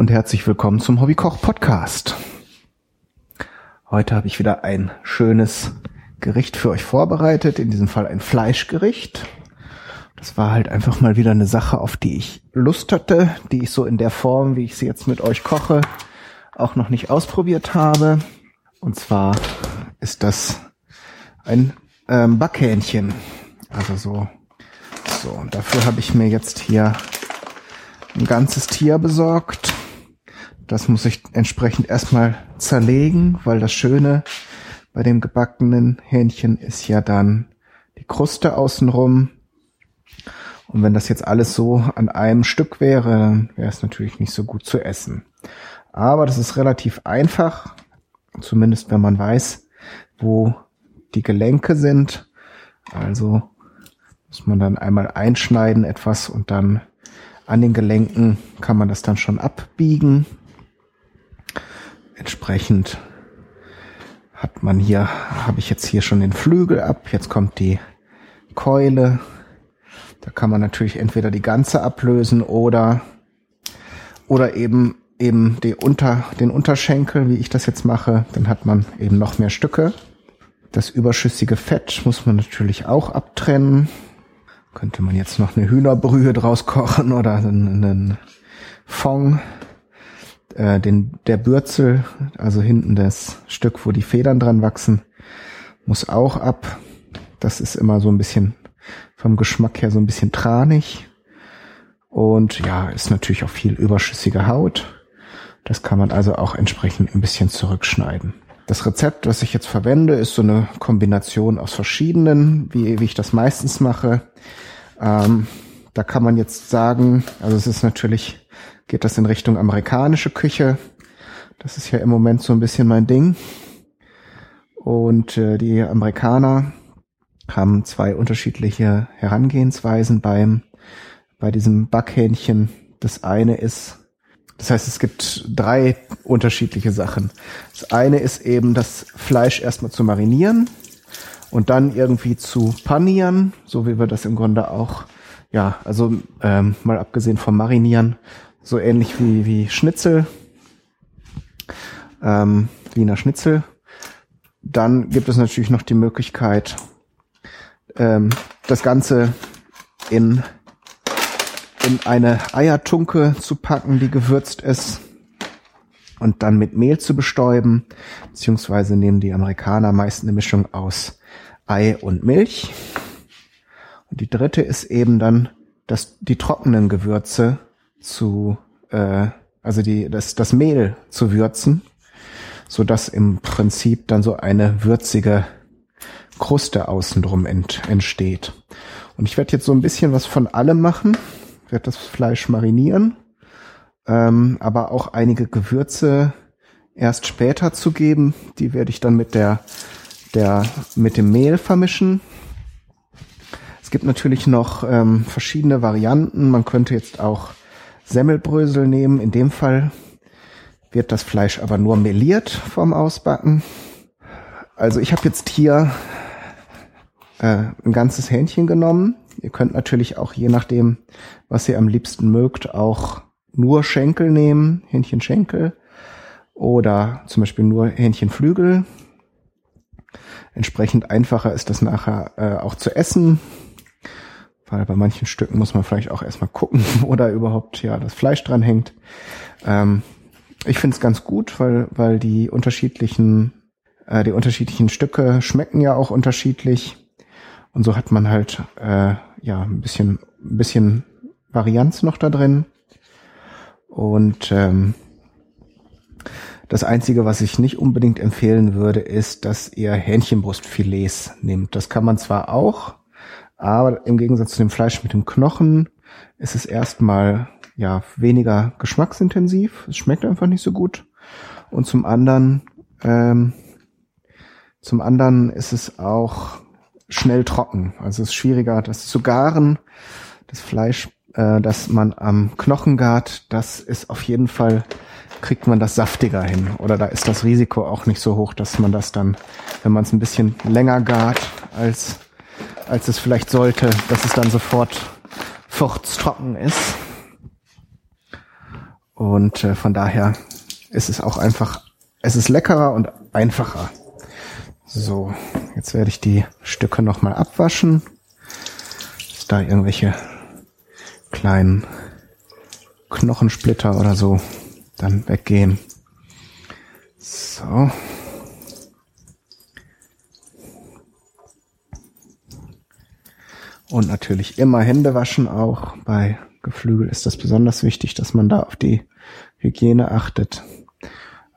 Und herzlich willkommen zum Hobbykoch Podcast. Heute habe ich wieder ein schönes Gericht für euch vorbereitet, in diesem Fall ein Fleischgericht. Das war halt einfach mal wieder eine Sache, auf die ich Lust hatte, die ich so in der Form, wie ich sie jetzt mit euch koche, auch noch nicht ausprobiert habe. Und zwar ist das ein ähm, Backhähnchen. Also so. So, und dafür habe ich mir jetzt hier ein ganzes Tier besorgt. Das muss ich entsprechend erstmal zerlegen, weil das Schöne bei dem gebackenen Hähnchen ist ja dann die Kruste außenrum. Und wenn das jetzt alles so an einem Stück wäre, wäre es natürlich nicht so gut zu essen. Aber das ist relativ einfach, zumindest wenn man weiß, wo die Gelenke sind. Also muss man dann einmal einschneiden etwas und dann an den Gelenken kann man das dann schon abbiegen. Entsprechend hat man hier, habe ich jetzt hier schon den Flügel ab. Jetzt kommt die Keule. Da kann man natürlich entweder die ganze ablösen oder, oder eben, eben die Unter, den Unterschenkel, wie ich das jetzt mache. Dann hat man eben noch mehr Stücke. Das überschüssige Fett muss man natürlich auch abtrennen. Könnte man jetzt noch eine Hühnerbrühe draus kochen oder einen, Fond. Äh, den, der Bürzel, also hinten das Stück, wo die Federn dran wachsen, muss auch ab. Das ist immer so ein bisschen vom Geschmack her so ein bisschen tranig. Und ja, ist natürlich auch viel überschüssige Haut. Das kann man also auch entsprechend ein bisschen zurückschneiden. Das Rezept, was ich jetzt verwende, ist so eine Kombination aus verschiedenen, wie, wie ich das meistens mache. Ähm, da kann man jetzt sagen, also es ist natürlich, geht das in Richtung amerikanische Küche. Das ist ja im Moment so ein bisschen mein Ding. Und äh, die Amerikaner haben zwei unterschiedliche Herangehensweisen beim bei diesem Backhähnchen. Das eine ist, das heißt, es gibt drei unterschiedliche Sachen. Das eine ist eben das Fleisch erstmal zu marinieren und dann irgendwie zu panieren, so wie wir das im Grunde auch, ja, also ähm, mal abgesehen vom Marinieren, so ähnlich wie, wie Schnitzel, ähm, Wiener Schnitzel. Dann gibt es natürlich noch die Möglichkeit, ähm, das Ganze in, in eine Eiertunke zu packen, die gewürzt ist und dann mit Mehl zu bestäuben, beziehungsweise nehmen die Amerikaner meist eine Mischung aus Ei und Milch. Und die dritte ist eben dann, dass die trockenen Gewürze zu, äh, also die, das, das Mehl zu würzen, so dass im Prinzip dann so eine würzige Kruste außenrum ent, entsteht. Und ich werde jetzt so ein bisschen was von allem machen, werde das Fleisch marinieren, ähm, aber auch einige Gewürze erst später zu geben. Die werde ich dann mit der der mit dem Mehl vermischen. Es gibt natürlich noch ähm, verschiedene Varianten. Man könnte jetzt auch Semmelbrösel nehmen. In dem Fall wird das Fleisch aber nur meliert vom Ausbacken. Also ich habe jetzt hier äh, ein ganzes Hähnchen genommen. Ihr könnt natürlich auch je nachdem, was ihr am liebsten mögt, auch nur Schenkel nehmen, Hähnchenschenkel oder zum Beispiel nur Hähnchenflügel. Entsprechend einfacher ist das nachher äh, auch zu essen, weil bei manchen Stücken muss man vielleicht auch erstmal gucken, wo da überhaupt ja das Fleisch dran hängt. Ähm, ich finde es ganz gut, weil, weil die unterschiedlichen, äh, die unterschiedlichen Stücke schmecken ja auch unterschiedlich. Und so hat man halt äh, ja ein bisschen, ein bisschen Varianz noch da drin. Und ähm, das Einzige, was ich nicht unbedingt empfehlen würde, ist, dass ihr Hähnchenbrustfilets nehmt. Das kann man zwar auch, aber im Gegensatz zu dem Fleisch mit dem Knochen ist es erstmal ja weniger geschmacksintensiv. Es schmeckt einfach nicht so gut. Und zum anderen, ähm, zum anderen ist es auch schnell trocken. Also es ist schwieriger, das zu garen. Das Fleisch, äh, das man am Knochen gart, das ist auf jeden Fall kriegt man das saftiger hin. Oder da ist das Risiko auch nicht so hoch, dass man das dann, wenn man es ein bisschen länger gart, als, als es vielleicht sollte, dass es dann sofort furztrocken ist. Und äh, von daher ist es auch einfach, es ist leckerer und einfacher. So, jetzt werde ich die Stücke nochmal abwaschen. Ist da irgendwelche kleinen Knochensplitter oder so dann weggehen. So. Und natürlich immer Hände waschen auch. Bei Geflügel ist das besonders wichtig, dass man da auf die Hygiene achtet.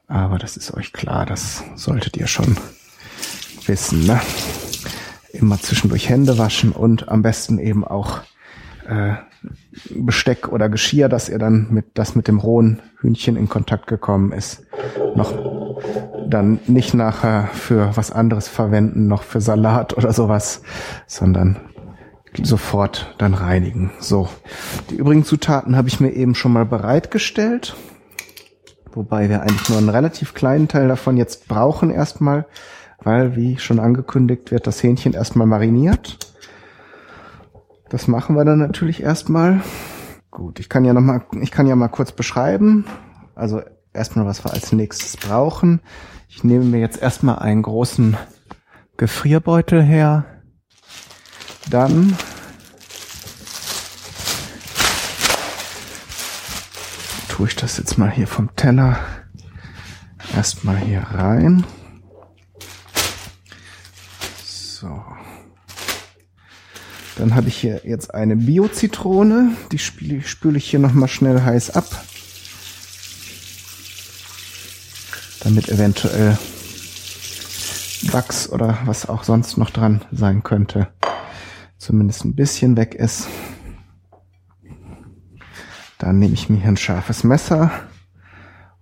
Aber das ist euch klar, das solltet ihr schon wissen. Ne? Immer zwischendurch Hände waschen und am besten eben auch äh, Besteck oder Geschirr, dass ihr dann mit das mit dem rohen Hühnchen in Kontakt gekommen ist, noch dann nicht nachher für was anderes verwenden, noch für Salat oder sowas, sondern sofort dann reinigen. So, die übrigen Zutaten habe ich mir eben schon mal bereitgestellt, wobei wir eigentlich nur einen relativ kleinen Teil davon jetzt brauchen erstmal, weil wie schon angekündigt wird das Hähnchen erstmal mariniert. Das machen wir dann natürlich erstmal. Gut, ich kann ja noch mal, ich kann ja mal kurz beschreiben. Also erstmal, was wir als nächstes brauchen. Ich nehme mir jetzt erstmal einen großen Gefrierbeutel her. Dann tue ich das jetzt mal hier vom Teller erstmal hier rein. So. Dann habe ich hier jetzt eine Bio-Zitrone. Die spüle ich hier nochmal schnell heiß ab. Damit eventuell Wachs oder was auch sonst noch dran sein könnte, zumindest ein bisschen weg ist. Dann nehme ich mir hier ein scharfes Messer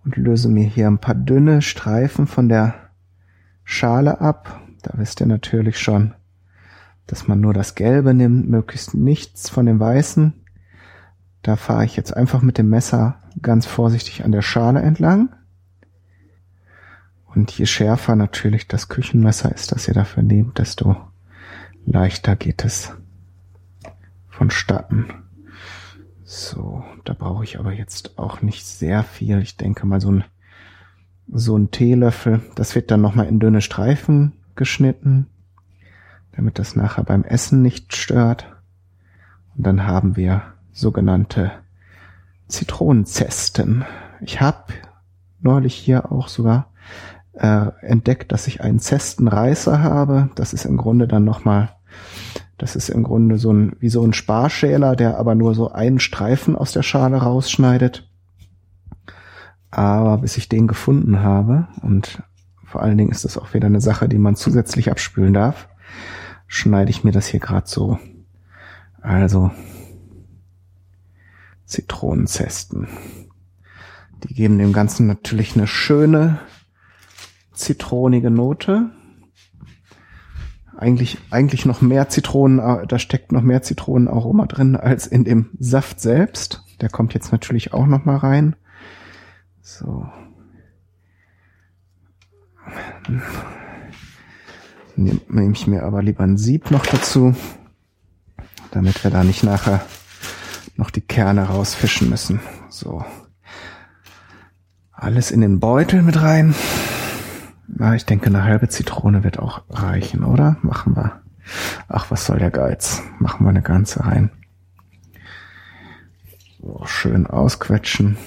und löse mir hier ein paar dünne Streifen von der Schale ab. Da wisst ihr natürlich schon, dass man nur das Gelbe nimmt, möglichst nichts von dem Weißen. Da fahre ich jetzt einfach mit dem Messer ganz vorsichtig an der Schale entlang. Und je schärfer natürlich das Küchenmesser ist, das ihr dafür nehmt, desto leichter geht es vonstatten. So, da brauche ich aber jetzt auch nicht sehr viel. Ich denke mal so ein, so ein Teelöffel. Das wird dann nochmal in dünne Streifen geschnitten damit das nachher beim Essen nicht stört. Und dann haben wir sogenannte Zitronenzesten. Ich habe neulich hier auch sogar äh, entdeckt, dass ich einen Zestenreißer habe. Das ist im Grunde dann nochmal, das ist im Grunde so ein, wie so ein Sparschäler, der aber nur so einen Streifen aus der Schale rausschneidet. Aber bis ich den gefunden habe und vor allen Dingen ist das auch wieder eine Sache, die man zusätzlich abspülen darf, schneide ich mir das hier gerade so. Also Zitronenzesten. Die geben dem Ganzen natürlich eine schöne zitronige Note. Eigentlich, eigentlich noch mehr Zitronen, äh, da steckt noch mehr Zitronenaroma drin als in dem Saft selbst. Der kommt jetzt natürlich auch noch mal rein. So nehme ich mir aber lieber ein Sieb noch dazu, damit wir da nicht nachher noch die Kerne rausfischen müssen. So. Alles in den Beutel mit rein. Na, ich denke, eine halbe Zitrone wird auch reichen, oder? Machen wir. Ach, was soll der Geiz? Machen wir eine ganze rein. So, schön ausquetschen.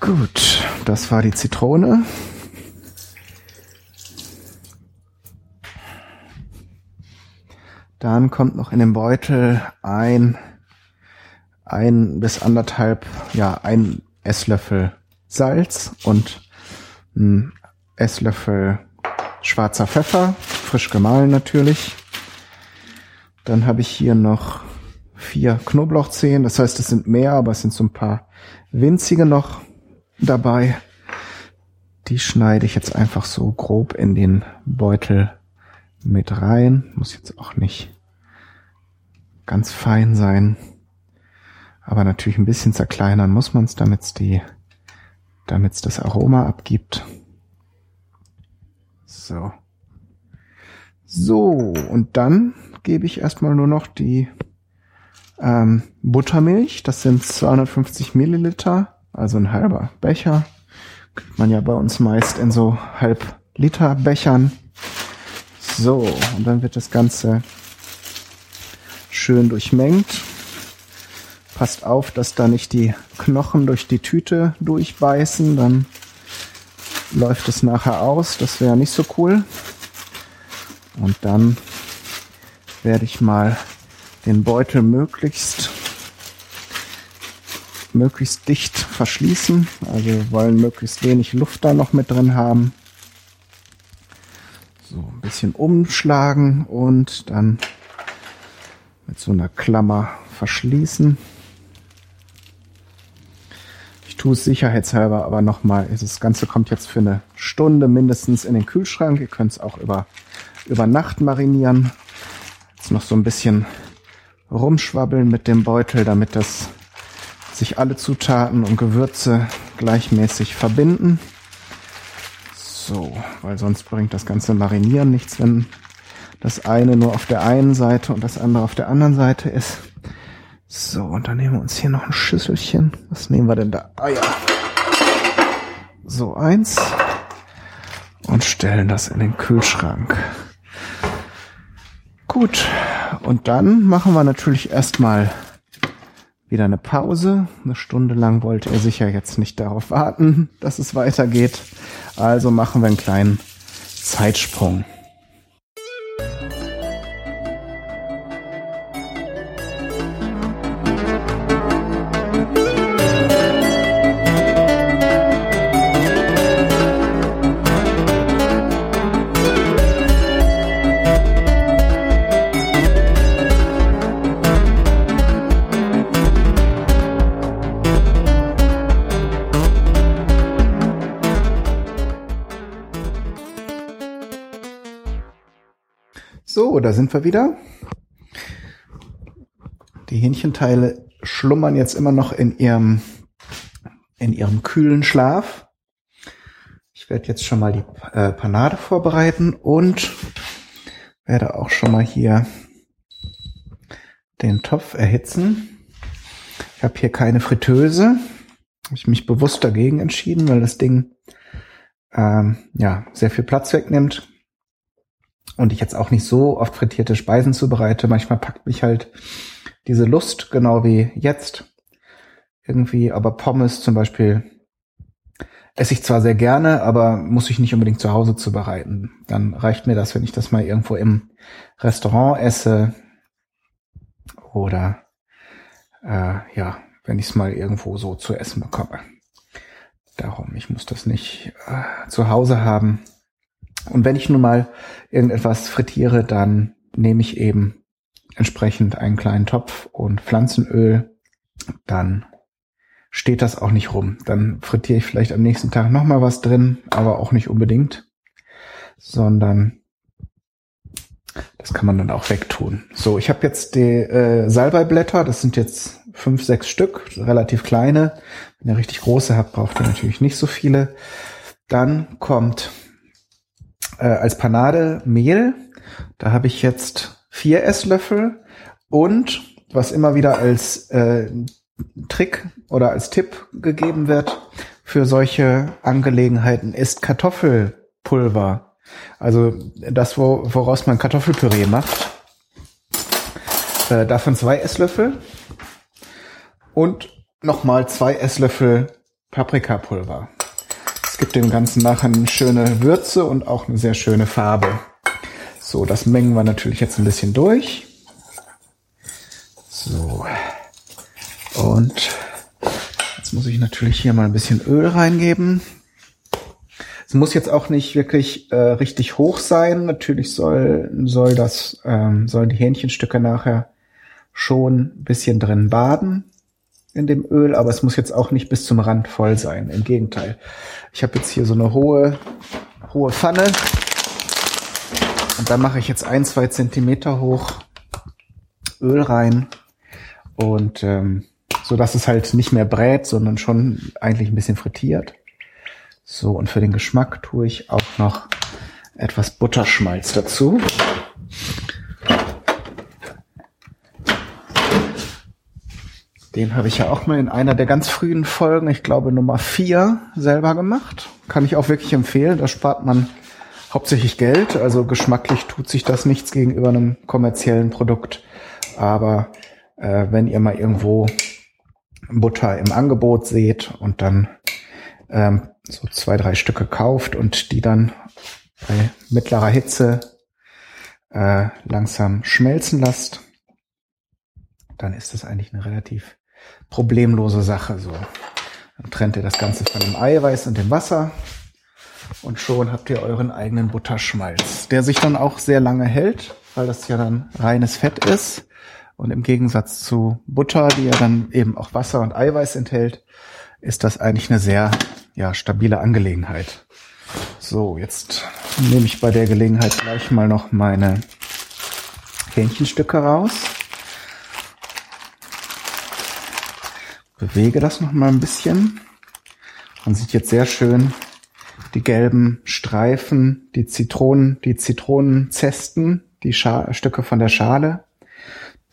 Gut, das war die Zitrone. Dann kommt noch in den Beutel ein, ein bis anderthalb, ja, ein Esslöffel Salz und ein Esslöffel schwarzer Pfeffer, frisch gemahlen natürlich. Dann habe ich hier noch vier Knoblauchzehen, das heißt, es sind mehr, aber es sind so ein paar winzige noch dabei. Die schneide ich jetzt einfach so grob in den Beutel mit rein. Muss jetzt auch nicht ganz fein sein. Aber natürlich ein bisschen zerkleinern muss man es, damit es die, damit das Aroma abgibt. So. So, und dann gebe ich erstmal nur noch die ähm, Buttermilch, das sind 250 Milliliter, also ein halber Becher. Kriegt man ja bei uns meist in so halb Liter Bechern. So, und dann wird das Ganze schön durchmengt. Passt auf, dass da nicht die Knochen durch die Tüte durchbeißen, dann läuft es nachher aus. Das wäre nicht so cool. Und dann werde ich mal den Beutel möglichst möglichst dicht verschließen. Also wir wollen möglichst wenig Luft da noch mit drin haben. So ein bisschen umschlagen und dann mit so einer Klammer verschließen. Tue es sicherheitshalber aber nochmal. Das Ganze kommt jetzt für eine Stunde mindestens in den Kühlschrank. Ihr könnt es auch über, über Nacht marinieren. Jetzt noch so ein bisschen rumschwabbeln mit dem Beutel, damit das sich alle Zutaten und Gewürze gleichmäßig verbinden. So, weil sonst bringt das ganze Marinieren nichts, wenn das eine nur auf der einen Seite und das andere auf der anderen Seite ist. So, und dann nehmen wir uns hier noch ein Schüsselchen. Was nehmen wir denn da? Ah ja. So, eins. Und stellen das in den Kühlschrank. Gut. Und dann machen wir natürlich erstmal wieder eine Pause. Eine Stunde lang wollte er sicher jetzt nicht darauf warten, dass es weitergeht. Also machen wir einen kleinen Zeitsprung. Da sind wir wieder. Die Hähnchenteile schlummern jetzt immer noch in ihrem, in ihrem kühlen Schlaf. Ich werde jetzt schon mal die äh, Panade vorbereiten und werde auch schon mal hier den Topf erhitzen. Ich habe hier keine Fritteuse. Habe ich mich bewusst dagegen entschieden, weil das Ding ähm, ja sehr viel Platz wegnimmt und ich jetzt auch nicht so oft frittierte Speisen zubereite. Manchmal packt mich halt diese Lust, genau wie jetzt. Irgendwie, aber Pommes zum Beispiel esse ich zwar sehr gerne, aber muss ich nicht unbedingt zu Hause zubereiten. Dann reicht mir das, wenn ich das mal irgendwo im Restaurant esse oder äh, ja, wenn ich es mal irgendwo so zu essen bekomme. Darum, ich muss das nicht äh, zu Hause haben. Und wenn ich nun mal irgendetwas frittiere, dann nehme ich eben entsprechend einen kleinen Topf und Pflanzenöl. Dann steht das auch nicht rum. Dann frittiere ich vielleicht am nächsten Tag nochmal was drin, aber auch nicht unbedingt, sondern das kann man dann auch wegtun. So, ich habe jetzt die äh, Salbeiblätter, das sind jetzt fünf, sechs Stück, relativ kleine. Wenn ihr richtig große habt, braucht ihr natürlich nicht so viele. Dann kommt äh, als Panade Mehl. Da habe ich jetzt vier Esslöffel und was immer wieder als äh, Trick oder als Tipp gegeben wird für solche Angelegenheiten ist Kartoffelpulver. Also das, wo, woraus man Kartoffelpüree macht. Äh, davon zwei Esslöffel und nochmal zwei Esslöffel Paprikapulver gibt dem Ganzen nachher eine schöne Würze und auch eine sehr schöne Farbe. So, das mengen wir natürlich jetzt ein bisschen durch. So. Und jetzt muss ich natürlich hier mal ein bisschen Öl reingeben. Es muss jetzt auch nicht wirklich äh, richtig hoch sein. Natürlich soll, soll das, ähm, sollen die Hähnchenstücke nachher schon ein bisschen drin baden in dem Öl, aber es muss jetzt auch nicht bis zum Rand voll sein. Im Gegenteil. Ich habe jetzt hier so eine hohe, hohe Pfanne. Und da mache ich jetzt ein, zwei Zentimeter hoch Öl rein. Und ähm, so dass es halt nicht mehr brät, sondern schon eigentlich ein bisschen frittiert. So, und für den Geschmack tue ich auch noch etwas Butterschmalz dazu. Den habe ich ja auch mal in einer der ganz frühen Folgen, ich glaube Nummer vier, selber gemacht. Kann ich auch wirklich empfehlen. Da spart man hauptsächlich Geld. Also geschmacklich tut sich das nichts gegenüber einem kommerziellen Produkt. Aber äh, wenn ihr mal irgendwo Butter im Angebot seht und dann ähm, so zwei, drei Stücke kauft und die dann bei mittlerer Hitze äh, langsam schmelzen lasst, dann ist das eigentlich eine relativ problemlose Sache. So, dann trennt ihr das Ganze von dem Eiweiß und dem Wasser und schon habt ihr euren eigenen Butterschmalz, der sich dann auch sehr lange hält, weil das ja dann reines Fett ist. Und im Gegensatz zu Butter, die ja dann eben auch Wasser und Eiweiß enthält, ist das eigentlich eine sehr ja, stabile Angelegenheit. So, jetzt nehme ich bei der Gelegenheit gleich mal noch meine Hähnchenstücke raus. Bewege das noch mal ein bisschen. Man sieht jetzt sehr schön die gelben Streifen, die Zitronen, die Zitronenzesten, die Scha Stücke von der Schale.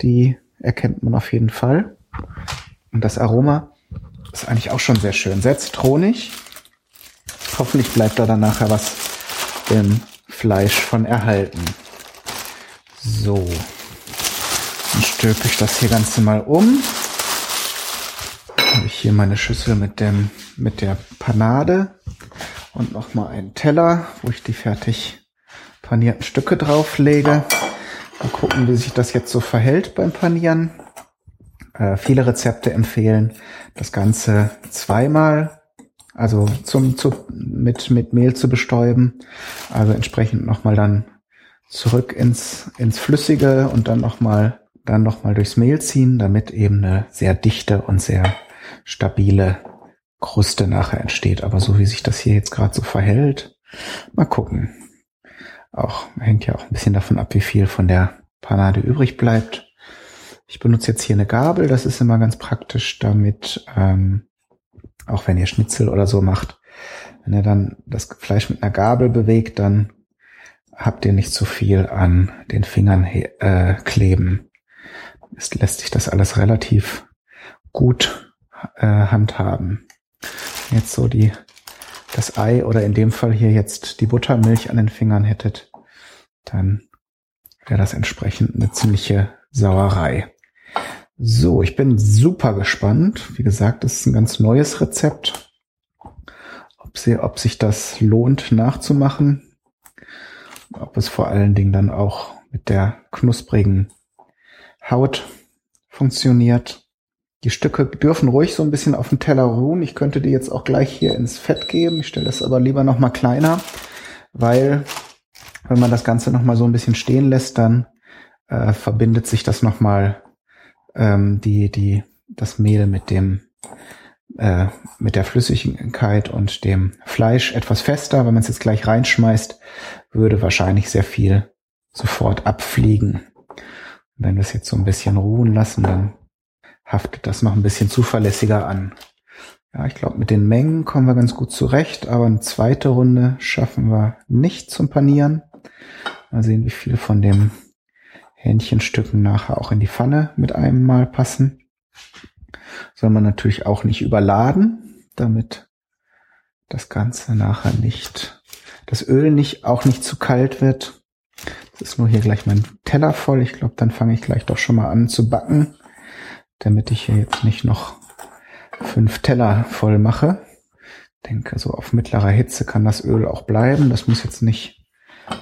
Die erkennt man auf jeden Fall. Und das Aroma ist eigentlich auch schon sehr schön. Sehr zitronig. Hoffentlich bleibt da dann nachher was im Fleisch von erhalten. So. Dann stülpe ich das hier Ganze mal um. Ich hier meine Schüssel mit dem, mit der Panade und nochmal einen Teller, wo ich die fertig panierten Stücke drauflege. Mal gucken, wie sich das jetzt so verhält beim Panieren. Äh, viele Rezepte empfehlen, das Ganze zweimal, also zum, zu, mit, mit Mehl zu bestäuben. Also entsprechend nochmal dann zurück ins, ins Flüssige und dann nochmal, dann nochmal durchs Mehl ziehen, damit eben eine sehr dichte und sehr stabile Kruste nachher entsteht. Aber so wie sich das hier jetzt gerade so verhält, mal gucken. Auch hängt ja auch ein bisschen davon ab, wie viel von der Panade übrig bleibt. Ich benutze jetzt hier eine Gabel, das ist immer ganz praktisch, damit, ähm, auch wenn ihr Schnitzel oder so macht, wenn ihr dann das Fleisch mit einer Gabel bewegt, dann habt ihr nicht zu viel an den Fingern äh, kleben. Es lässt sich das alles relativ gut äh, handhaben. Jetzt so die das Ei oder in dem Fall hier jetzt die Buttermilch an den Fingern hättet, dann wäre das entsprechend eine ziemliche Sauerei. So, ich bin super gespannt. Wie gesagt, das ist ein ganz neues Rezept. Ob, sie, ob sich das lohnt nachzumachen. Ob es vor allen Dingen dann auch mit der knusprigen Haut funktioniert. Die Stücke dürfen ruhig so ein bisschen auf dem Teller ruhen. Ich könnte die jetzt auch gleich hier ins Fett geben. Ich stelle es aber lieber noch mal kleiner, weil wenn man das Ganze noch mal so ein bisschen stehen lässt, dann äh, verbindet sich das noch mal ähm, die die das Mehl mit dem äh, mit der Flüssigkeit und dem Fleisch etwas fester. Wenn man es jetzt gleich reinschmeißt, würde wahrscheinlich sehr viel sofort abfliegen. Wenn wir es jetzt so ein bisschen ruhen lassen, dann haftet das noch ein bisschen zuverlässiger an. Ja, ich glaube, mit den Mengen kommen wir ganz gut zurecht, aber eine zweite Runde schaffen wir nicht zum Panieren. Mal sehen, wie viel von den Hähnchenstücken nachher auch in die Pfanne mit einem Mal passen. Soll man natürlich auch nicht überladen, damit das Ganze nachher nicht, das Öl nicht, auch nicht zu kalt wird. Das ist nur hier gleich mein Teller voll. Ich glaube, dann fange ich gleich doch schon mal an zu backen damit ich hier jetzt nicht noch fünf Teller voll mache. Denke, so auf mittlerer Hitze kann das Öl auch bleiben. Das muss jetzt nicht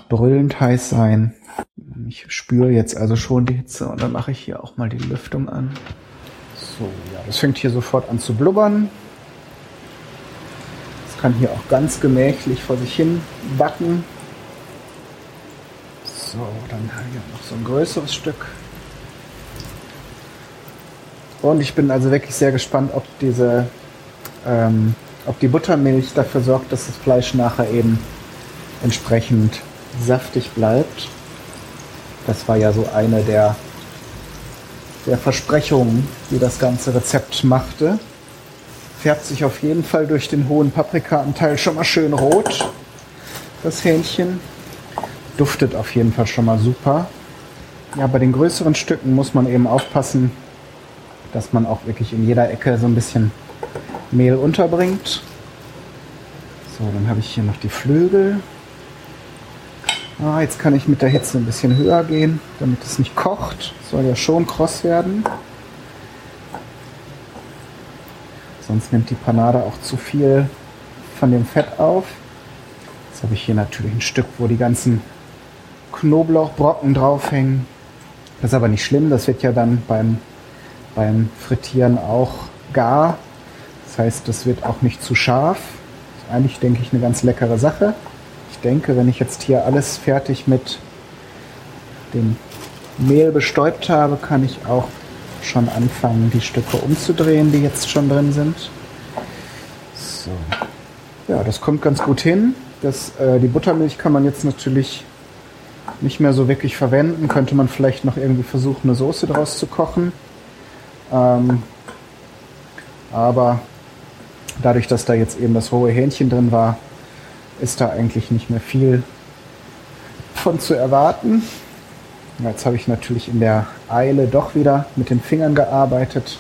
brüllend heiß sein. Ich spüre jetzt also schon die Hitze und dann mache ich hier auch mal die Lüftung an. So, ja, das fängt hier sofort an zu blubbern. Es kann hier auch ganz gemächlich vor sich hin backen. So, dann hier noch so ein größeres Stück. Und ich bin also wirklich sehr gespannt, ob diese, ähm, ob die Buttermilch dafür sorgt, dass das Fleisch nachher eben entsprechend saftig bleibt. Das war ja so eine der, der Versprechungen, die das ganze Rezept machte. Färbt sich auf jeden Fall durch den hohen Paprikaanteil schon mal schön rot. Das Hähnchen duftet auf jeden Fall schon mal super. Ja, bei den größeren Stücken muss man eben aufpassen, dass man auch wirklich in jeder Ecke so ein bisschen Mehl unterbringt. So, dann habe ich hier noch die Flügel. Ah, jetzt kann ich mit der Hitze ein bisschen höher gehen, damit es nicht kocht. Soll ja schon kross werden. Sonst nimmt die Panade auch zu viel von dem Fett auf. Jetzt habe ich hier natürlich ein Stück, wo die ganzen Knoblauchbrocken draufhängen. Das ist aber nicht schlimm, das wird ja dann beim, beim Frittieren auch gar. Das heißt, das wird auch nicht zu scharf. Ist eigentlich, denke ich, eine ganz leckere Sache. Ich denke, wenn ich jetzt hier alles fertig mit dem Mehl bestäubt habe, kann ich auch schon anfangen, die Stücke umzudrehen, die jetzt schon drin sind. So. Ja, das kommt ganz gut hin. Das, äh, die Buttermilch kann man jetzt natürlich nicht mehr so wirklich verwenden. Könnte man vielleicht noch irgendwie versuchen, eine Soße draus zu kochen. Ähm, aber dadurch, dass da jetzt eben das rohe Hähnchen drin war, ist da eigentlich nicht mehr viel von zu erwarten. Jetzt habe ich natürlich in der Eile doch wieder mit den Fingern gearbeitet.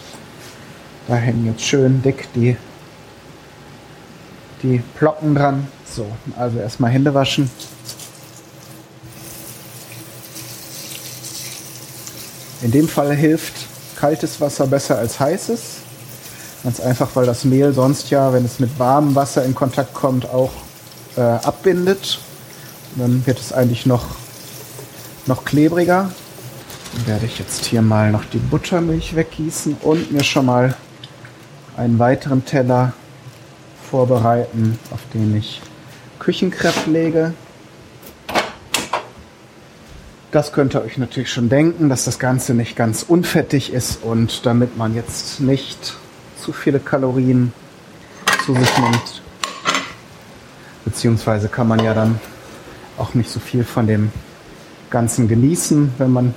Da hängen jetzt schön dick die, die Plocken dran. So, also erstmal Hände waschen. In dem Fall hilft kaltes Wasser besser als heißes. Ganz einfach, weil das Mehl sonst ja, wenn es mit warmem Wasser in Kontakt kommt, auch äh, abbindet. Und dann wird es eigentlich noch, noch klebriger. Dann werde ich jetzt hier mal noch die Buttermilch weggießen und mir schon mal einen weiteren Teller vorbereiten, auf den ich Küchenkrepp lege. Das könnt ihr euch natürlich schon denken, dass das Ganze nicht ganz unfettig ist und damit man jetzt nicht zu viele Kalorien zu sich nimmt. Beziehungsweise kann man ja dann auch nicht so viel von dem Ganzen genießen, wenn man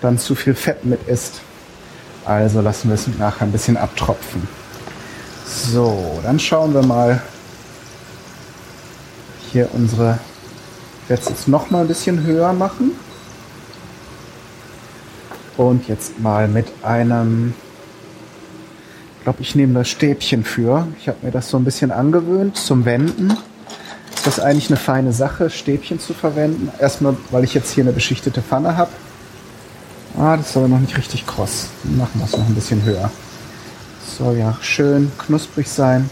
dann zu viel Fett mit isst. Also lassen wir es nachher ein bisschen abtropfen. So, dann schauen wir mal hier unsere werde es jetzt noch mal ein bisschen höher machen. Und jetzt mal mit einem, ich glaube, ich nehme das Stäbchen für. Ich habe mir das so ein bisschen angewöhnt zum Wenden. Ist das eigentlich eine feine Sache, Stäbchen zu verwenden? Erstmal, weil ich jetzt hier eine beschichtete Pfanne habe. Ah, das soll noch nicht richtig kross. Machen wir es noch ein bisschen höher. Soll ja schön knusprig sein.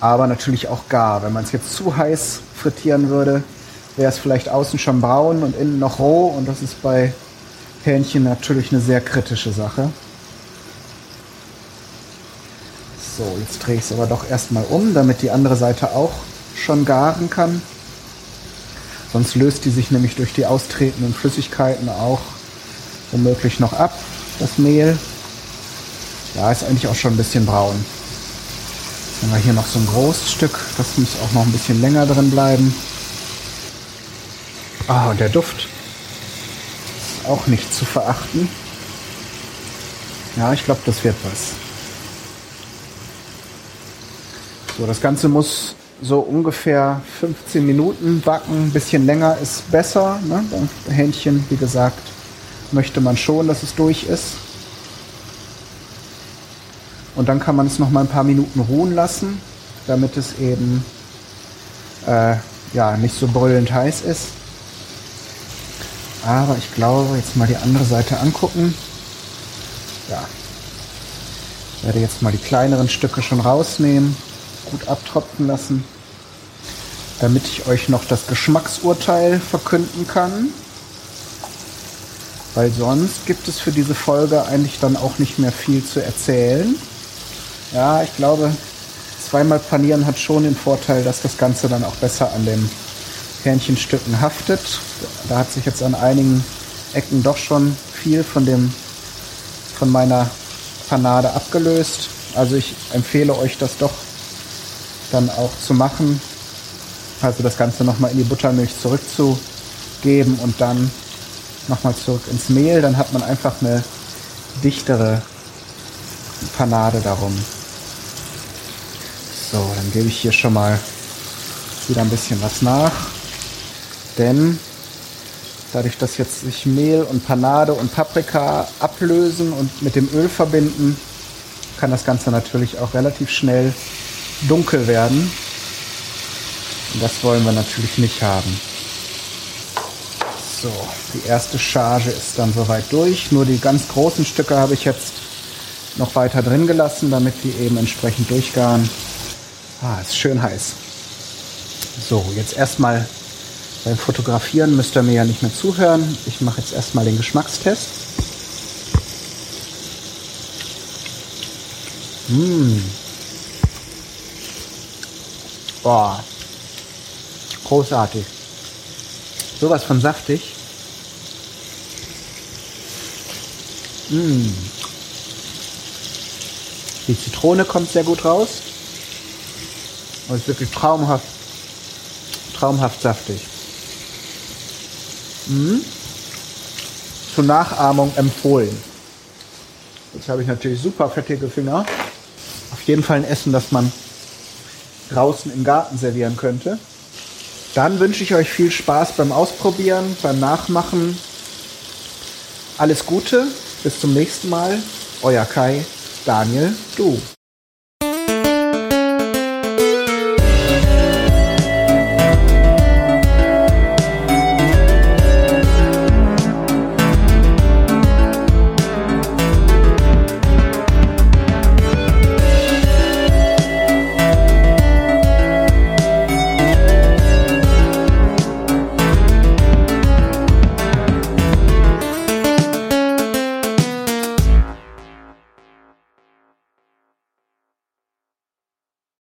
Aber natürlich auch gar. Wenn man es jetzt zu heiß frittieren würde, wäre es vielleicht außen schon braun und innen noch roh und das ist bei Hähnchen natürlich eine sehr kritische Sache. So, jetzt drehe ich es aber doch erstmal um, damit die andere Seite auch schon garen kann. Sonst löst die sich nämlich durch die austretenden Flüssigkeiten auch womöglich noch ab, das Mehl. Ja, ist eigentlich auch schon ein bisschen braun. Dann haben wir hier noch so ein großes Stück, das muss auch noch ein bisschen länger drin bleiben. Ah, und der Duft ist auch nicht zu verachten. Ja, ich glaube, das wird was. So, das Ganze muss so ungefähr 15 Minuten backen. Ein bisschen länger ist besser. Ne? Hähnchen, wie gesagt, möchte man schon, dass es durch ist. Und dann kann man es noch mal ein paar Minuten ruhen lassen, damit es eben äh, ja, nicht so brüllend heiß ist. Aber ich glaube, jetzt mal die andere Seite angucken. Ja. Ich werde jetzt mal die kleineren Stücke schon rausnehmen, gut abtropfen lassen, damit ich euch noch das Geschmacksurteil verkünden kann. Weil sonst gibt es für diese Folge eigentlich dann auch nicht mehr viel zu erzählen. Ja, ich glaube, zweimal panieren hat schon den Vorteil, dass das Ganze dann auch besser an dem Hähnchenstücken haftet. Da hat sich jetzt an einigen Ecken doch schon viel von dem von meiner Panade abgelöst. Also ich empfehle euch das doch dann auch zu machen. Also das Ganze nochmal in die Buttermilch zurückzugeben und dann nochmal zurück ins Mehl. Dann hat man einfach eine dichtere Panade darum. So, dann gebe ich hier schon mal wieder ein bisschen was nach. Denn Dadurch, dass jetzt sich Mehl und Panade und Paprika ablösen und mit dem Öl verbinden, kann das Ganze natürlich auch relativ schnell dunkel werden. Und das wollen wir natürlich nicht haben. So, die erste Charge ist dann soweit durch. Nur die ganz großen Stücke habe ich jetzt noch weiter drin gelassen, damit die eben entsprechend durchgaren. Ah, ist schön heiß. So, jetzt erstmal beim Fotografieren müsst ihr mir ja nicht mehr zuhören. Ich mache jetzt erstmal den Geschmackstest. Mmh. Boah. Großartig. Sowas von saftig. Mmh. Die Zitrone kommt sehr gut raus. Und ist wirklich traumhaft, traumhaft saftig. Mhm. Zur Nachahmung empfohlen. Jetzt habe ich natürlich super fettige Finger. Auf jeden Fall ein Essen, das man draußen im Garten servieren könnte. Dann wünsche ich euch viel Spaß beim Ausprobieren, beim Nachmachen. Alles Gute, bis zum nächsten Mal. Euer Kai, Daniel, du.